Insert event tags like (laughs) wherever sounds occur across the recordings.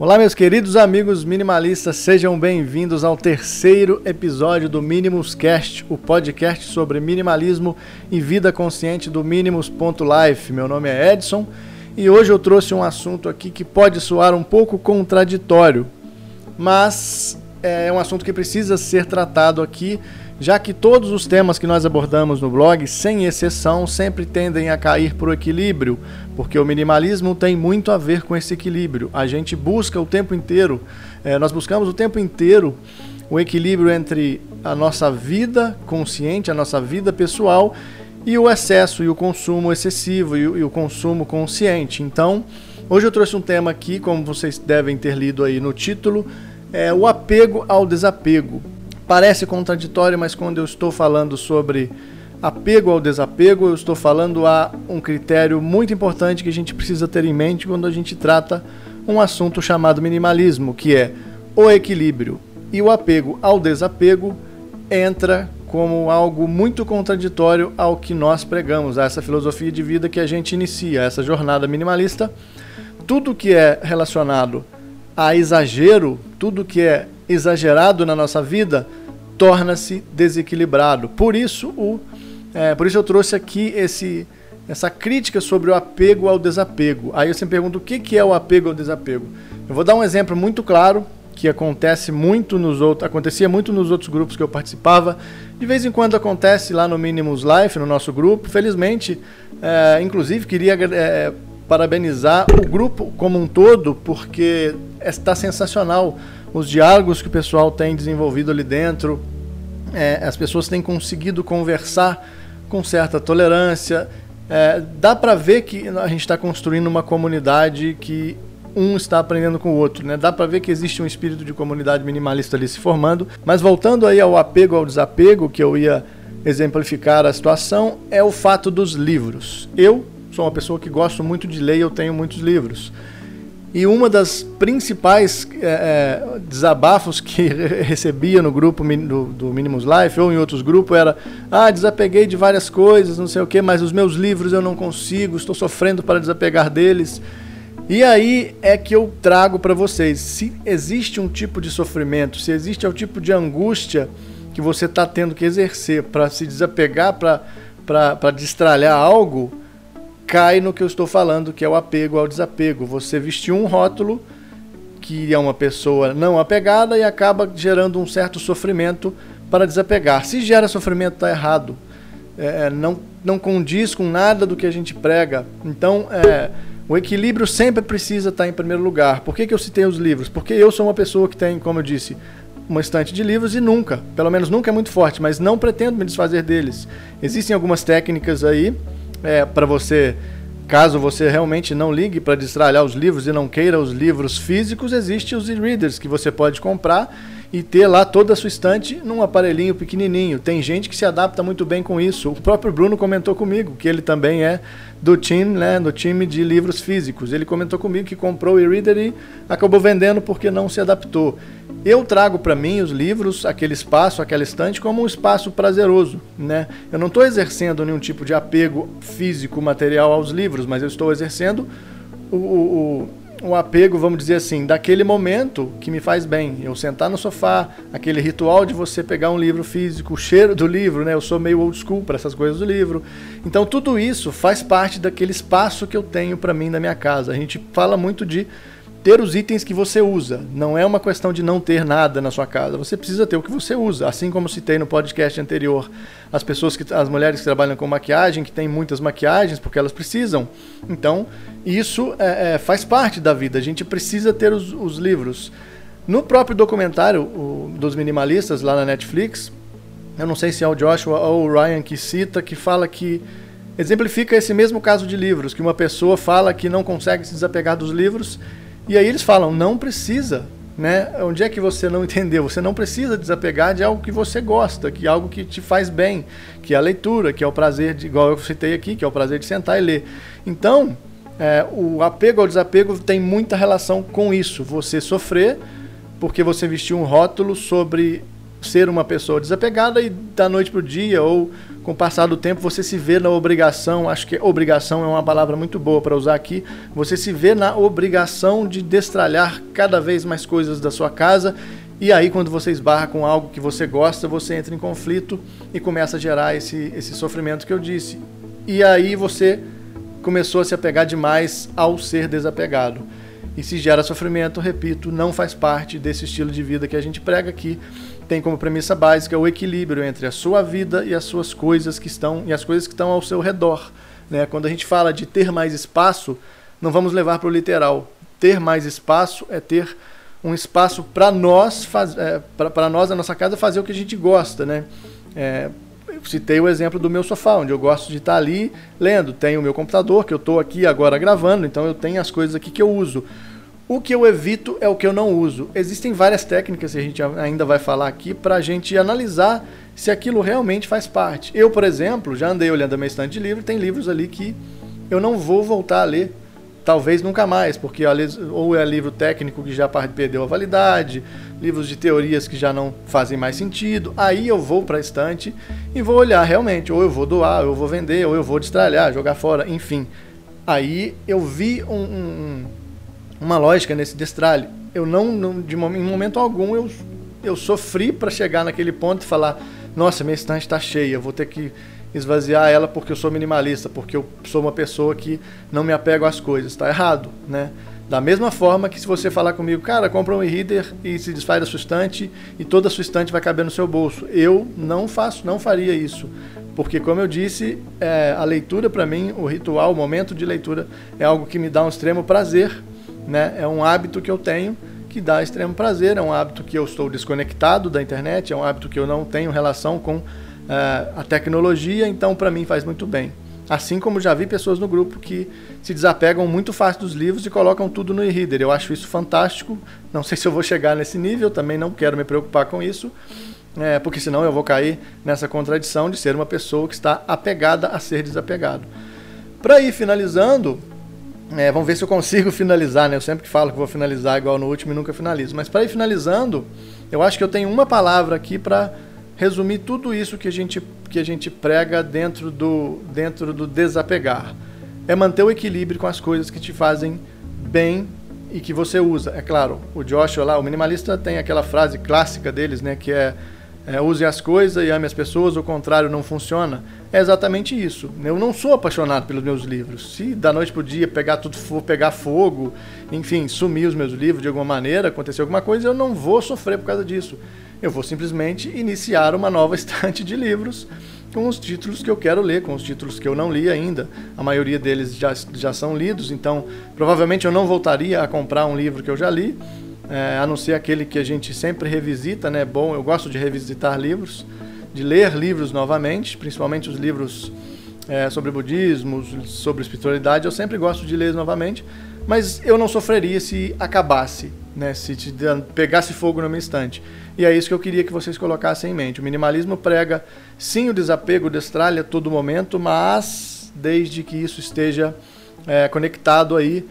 Olá, meus queridos amigos minimalistas, sejam bem-vindos ao terceiro episódio do Minimus Cast, o podcast sobre minimalismo e vida consciente do Minimus.life. Meu nome é Edson e hoje eu trouxe um assunto aqui que pode soar um pouco contraditório, mas é um assunto que precisa ser tratado aqui, já que todos os temas que nós abordamos no blog, sem exceção, sempre tendem a cair para o equilíbrio, porque o minimalismo tem muito a ver com esse equilíbrio. A gente busca o tempo inteiro, é, nós buscamos o tempo inteiro o equilíbrio entre a nossa vida consciente, a nossa vida pessoal e o excesso e o consumo excessivo e o, e o consumo consciente. Então, hoje eu trouxe um tema aqui, como vocês devem ter lido aí no título, é o apego ao desapego. Parece contraditório, mas quando eu estou falando sobre apego ao desapego, eu estou falando a um critério muito importante que a gente precisa ter em mente quando a gente trata um assunto chamado minimalismo, que é o equilíbrio. E o apego ao desapego entra como algo muito contraditório ao que nós pregamos, a essa filosofia de vida que a gente inicia, essa jornada minimalista. Tudo que é relacionado a exagero, tudo que é exagerado na nossa vida torna-se desequilibrado. Por isso o é, por isso eu trouxe aqui esse, essa crítica sobre o apego ao desapego. Aí você me pergunta o que, que é o apego ao desapego. Eu vou dar um exemplo muito claro que acontece muito nos outros, acontecia muito nos outros grupos que eu participava. De vez em quando acontece lá no Minimus Life, no nosso grupo. Felizmente, é, inclusive queria é, parabenizar o grupo como um todo, porque está sensacional os diálogos que o pessoal tem desenvolvido ali dentro. É, as pessoas têm conseguido conversar com certa tolerância. É, dá para ver que a gente está construindo uma comunidade que um está aprendendo com o outro, né? Dá para ver que existe um espírito de comunidade minimalista ali se formando. Mas voltando aí ao apego ao desapego, que eu ia exemplificar a situação, é o fato dos livros. Eu sou uma pessoa que gosto muito de ler e eu tenho muitos livros. E uma das principais é, é, desabafos que (laughs) recebia no grupo do, do Minimus Life ou em outros grupos era: ah, desapeguei de várias coisas, não sei o que, mas os meus livros eu não consigo, estou sofrendo para desapegar deles. E aí é que eu trago para vocês: se existe um tipo de sofrimento, se existe um tipo de angústia que você está tendo que exercer para se desapegar, para destralhar algo cai no que eu estou falando, que é o apego ao desapego. Você vestiu um rótulo que é uma pessoa não apegada e acaba gerando um certo sofrimento para desapegar. Se gera sofrimento, está errado. É, é, não, não condiz com nada do que a gente prega. Então, é, o equilíbrio sempre precisa estar em primeiro lugar. Por que, que eu citei os livros? Porque eu sou uma pessoa que tem, como eu disse, uma estante de livros e nunca, pelo menos nunca é muito forte, mas não pretendo me desfazer deles. Existem algumas técnicas aí é, para você, caso você realmente não ligue para destralhar os livros e não queira os livros físicos, existem os e-readers que você pode comprar e ter lá toda a sua estante num aparelhinho pequenininho. Tem gente que se adapta muito bem com isso. O próprio Bruno comentou comigo que ele também é do time, né, do time de livros físicos. Ele comentou comigo que comprou o e-reader e acabou vendendo porque não se adaptou. Eu trago para mim os livros, aquele espaço, aquela estante, como um espaço prazeroso. Né? Eu não estou exercendo nenhum tipo de apego físico, material aos livros, mas eu estou exercendo o, o, o apego, vamos dizer assim, daquele momento que me faz bem. Eu sentar no sofá, aquele ritual de você pegar um livro físico, o cheiro do livro, né? Eu sou meio old school para essas coisas do livro. Então tudo isso faz parte daquele espaço que eu tenho para mim na minha casa. A gente fala muito de ter os itens que você usa. Não é uma questão de não ter nada na sua casa. Você precisa ter o que você usa. Assim como citei no podcast anterior, as pessoas que as mulheres que trabalham com maquiagem, que têm muitas maquiagens porque elas precisam. Então, isso é, é, faz parte da vida. A gente precisa ter os, os livros. No próprio documentário o, dos minimalistas lá na Netflix, eu não sei se é o Joshua ou o Ryan que cita, que fala que exemplifica esse mesmo caso de livros, que uma pessoa fala que não consegue se desapegar dos livros e aí eles falam, não precisa, né? Onde é que você não entendeu? Você não precisa desapegar de algo que você gosta, que é algo que te faz bem, que é a leitura, que é o prazer de, igual eu citei aqui, que é o prazer de sentar e ler. Então, é, o apego ao desapego tem muita relação com isso. Você sofrer porque você vestiu um rótulo sobre ser uma pessoa desapegada e da noite para o dia ou com o passar do tempo você se vê na obrigação, acho que obrigação é uma palavra muito boa para usar aqui, você se vê na obrigação de destralhar cada vez mais coisas da sua casa e aí quando você esbarra com algo que você gosta, você entra em conflito e começa a gerar esse, esse sofrimento que eu disse. E aí você começou a se apegar demais ao ser desapegado. E se gera sofrimento, repito, não faz parte desse estilo de vida que a gente prega aqui tem como premissa básica o equilíbrio entre a sua vida e as suas coisas que estão e as coisas que estão ao seu redor. Né? Quando a gente fala de ter mais espaço, não vamos levar para o literal. Ter mais espaço é ter um espaço para nós, é, para nós na nossa casa fazer o que a gente gosta, né? É, eu citei o exemplo do meu sofá, onde eu gosto de estar ali lendo. Tenho o meu computador, que eu estou aqui agora gravando, então eu tenho as coisas aqui que eu uso. O que eu evito é o que eu não uso. Existem várias técnicas que a gente ainda vai falar aqui para a gente analisar se aquilo realmente faz parte. Eu, por exemplo, já andei olhando a minha estante de livro, tem livros ali que eu não vou voltar a ler. Talvez nunca mais, porque ou é livro técnico que já perdeu a validade, livros de teorias que já não fazem mais sentido. Aí eu vou para a estante e vou olhar realmente, ou eu vou doar, ou eu vou vender, ou eu vou destralhar, jogar fora, enfim. Aí eu vi um, um uma lógica nesse destralhe. Eu não, não de em momento algum eu, eu sofri para chegar naquele ponto e falar: nossa, minha estante está cheia, vou ter que esvaziar ela porque eu sou minimalista, porque eu sou uma pessoa que não me apego às coisas. Está errado, né? Da mesma forma que se você falar comigo, cara, compra um e-reader e se desfaz da sua estante e toda a sua estante vai caber no seu bolso. Eu não faço, não faria isso. Porque, como eu disse, é, a leitura para mim, o ritual, o momento de leitura, é algo que me dá um extremo prazer né? É um hábito que eu tenho que dá extremo prazer, é um hábito que eu estou desconectado da internet, é um hábito que eu não tenho relação com uh, a tecnologia, então para mim faz muito bem. Assim como já vi pessoas no grupo que se desapegam muito fácil dos livros e colocam tudo no e-reader. Eu acho isso fantástico. Não sei se eu vou chegar nesse nível, também não quero me preocupar com isso, é, porque senão eu vou cair nessa contradição de ser uma pessoa que está apegada a ser desapegado. Para ir finalizando, é, vamos ver se eu consigo (laughs) finalizar, né? Eu sempre falo que vou finalizar igual no último e nunca finalizo. Mas para ir finalizando, eu acho que eu tenho uma palavra aqui para resumir tudo isso que a gente, que a gente prega dentro do, dentro do desapegar. É manter o equilíbrio com as coisas que te fazem bem e que você usa. É claro, o Joshua lá, o minimalista, tem aquela frase clássica deles, né? Que é é, use as coisas e ame as pessoas, o contrário não funciona. É exatamente isso. Eu não sou apaixonado pelos meus livros. Se da noite para o dia pegar tudo, for pegar fogo, enfim, sumir os meus livros de alguma maneira, acontecer alguma coisa, eu não vou sofrer por causa disso. Eu vou simplesmente iniciar uma nova (laughs) estante de livros com os títulos que eu quero ler, com os títulos que eu não li ainda. A maioria deles já, já são lidos, então provavelmente eu não voltaria a comprar um livro que eu já li é, a não ser aquele que a gente sempre revisita, né? Bom, eu gosto de revisitar livros, de ler livros novamente, principalmente os livros é, sobre budismo, sobre espiritualidade, eu sempre gosto de ler novamente, mas eu não sofreria se acabasse, né? Se te pegasse fogo numa instante. E é isso que eu queria que vocês colocassem em mente. O minimalismo prega sim o desapego, destralha a todo momento, mas desde que isso esteja é, conectado aí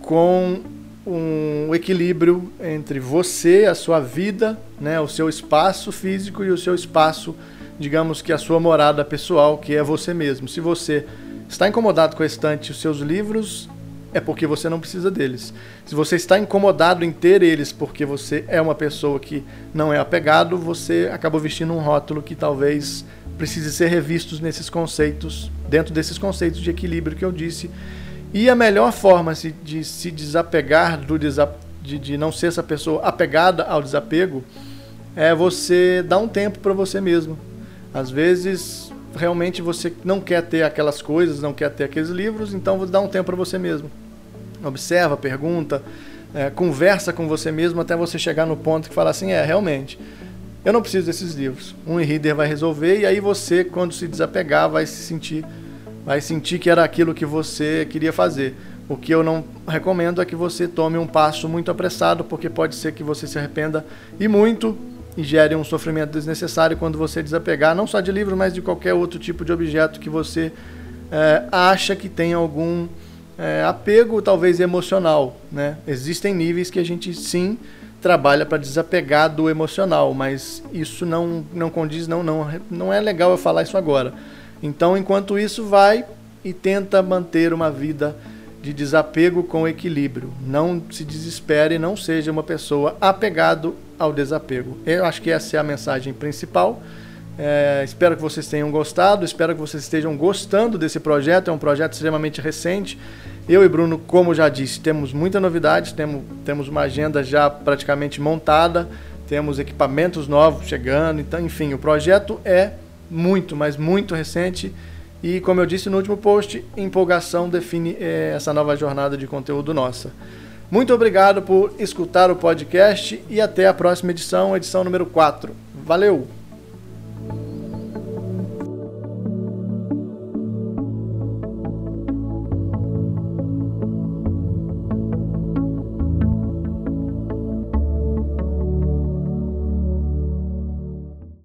com um equilíbrio entre você, a sua vida, né, o seu espaço físico e o seu espaço, digamos que a sua morada pessoal, que é você mesmo. Se você está incomodado com a estante os seus livros, é porque você não precisa deles. Se você está incomodado em ter eles porque você é uma pessoa que não é apegado, você acabou vestindo um rótulo que talvez precise ser revisto nesses conceitos, dentro desses conceitos de equilíbrio que eu disse e a melhor forma de se desapegar do desap de, de não ser essa pessoa apegada ao desapego é você dar um tempo para você mesmo. Às vezes, realmente você não quer ter aquelas coisas, não quer ter aqueles livros, então dá um tempo para você mesmo. Observa, pergunta, é, conversa com você mesmo até você chegar no ponto que fala assim: é, realmente, eu não preciso desses livros. Um e-reader vai resolver e aí você, quando se desapegar, vai se sentir vai sentir que era aquilo que você queria fazer. O que eu não recomendo é que você tome um passo muito apressado, porque pode ser que você se arrependa e muito e gere um sofrimento desnecessário quando você desapegar, não só de livro, mas de qualquer outro tipo de objeto que você é, acha que tem algum é, apego, talvez emocional. Né? Existem níveis que a gente sim trabalha para desapegar do emocional, mas isso não, não condiz, não, não, não é legal eu falar isso agora. Então, enquanto isso, vai e tenta manter uma vida de desapego com equilíbrio. Não se desespere, não seja uma pessoa apegado ao desapego. Eu acho que essa é a mensagem principal. É, espero que vocês tenham gostado, espero que vocês estejam gostando desse projeto. É um projeto extremamente recente. Eu e Bruno, como já disse, temos muita novidade, temos, temos uma agenda já praticamente montada, temos equipamentos novos chegando. Então, enfim, o projeto é muito, mas muito recente. E como eu disse no último post, empolgação define é, essa nova jornada de conteúdo nossa. Muito obrigado por escutar o podcast e até a próxima edição, edição número 4. Valeu!